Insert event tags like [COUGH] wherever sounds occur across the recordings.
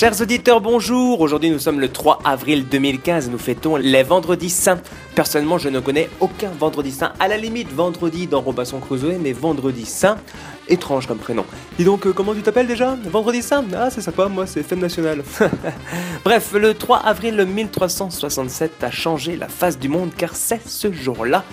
Chers auditeurs, bonjour. Aujourd'hui, nous sommes le 3 avril 2015. Nous fêtons les vendredis saints. Personnellement, je ne connais aucun vendredi saint. À la limite, vendredi dans Robinson Crusoe, mais vendredi saint, étrange comme prénom. Et donc, euh, comment tu t'appelles déjà? Vendredi saint? Ah, c'est sympa, moi, c'est fête nationale. [LAUGHS] Bref, le 3 avril 1367 a changé la face du monde car c'est ce jour-là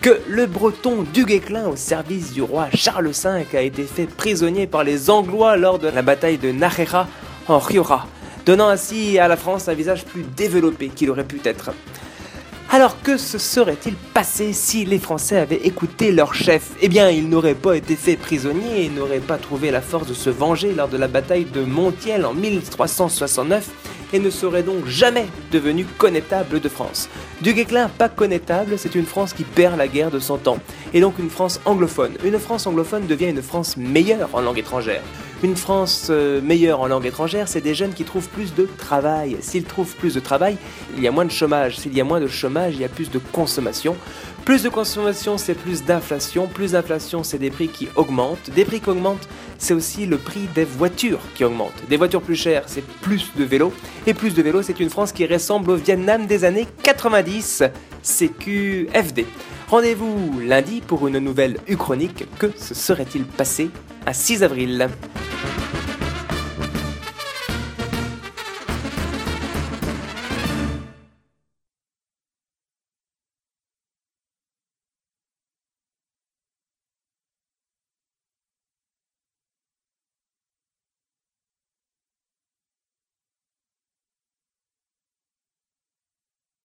que le breton du Guesclin au service du roi Charles V a été fait prisonnier par les Anglois lors de la bataille de Najera en Riora, donnant ainsi à la France un visage plus développé qu'il aurait pu être. Alors que se serait-il passé si les Français avaient écouté leur chef? Eh bien, ils n'auraient pas été faits prisonniers et n'auraient pas trouvé la force de se venger lors de la bataille de Montiel en 1369 et ne seraient donc jamais devenus connétables de France. Du Guesclin, pas connétable, c'est une France qui perd la guerre de 100 ans, et donc une France anglophone. Une France anglophone devient une France meilleure en langue étrangère. Une France euh, meilleure en langue étrangère, c'est des jeunes qui trouvent plus de travail. S'ils trouvent plus de travail, il y a moins de chômage. S'il y a moins de chômage, il y a plus de consommation. Plus de consommation, c'est plus d'inflation. Plus d'inflation, c'est des prix qui augmentent. Des prix qui augmentent, c'est aussi le prix des voitures qui augmente. Des voitures plus chères, c'est plus de vélos. Et plus de vélos, c'est une France qui ressemble au Vietnam des années 90. CQFD. Rendez-vous lundi pour une nouvelle Uchronique. Que se serait-il passé à 6 avril?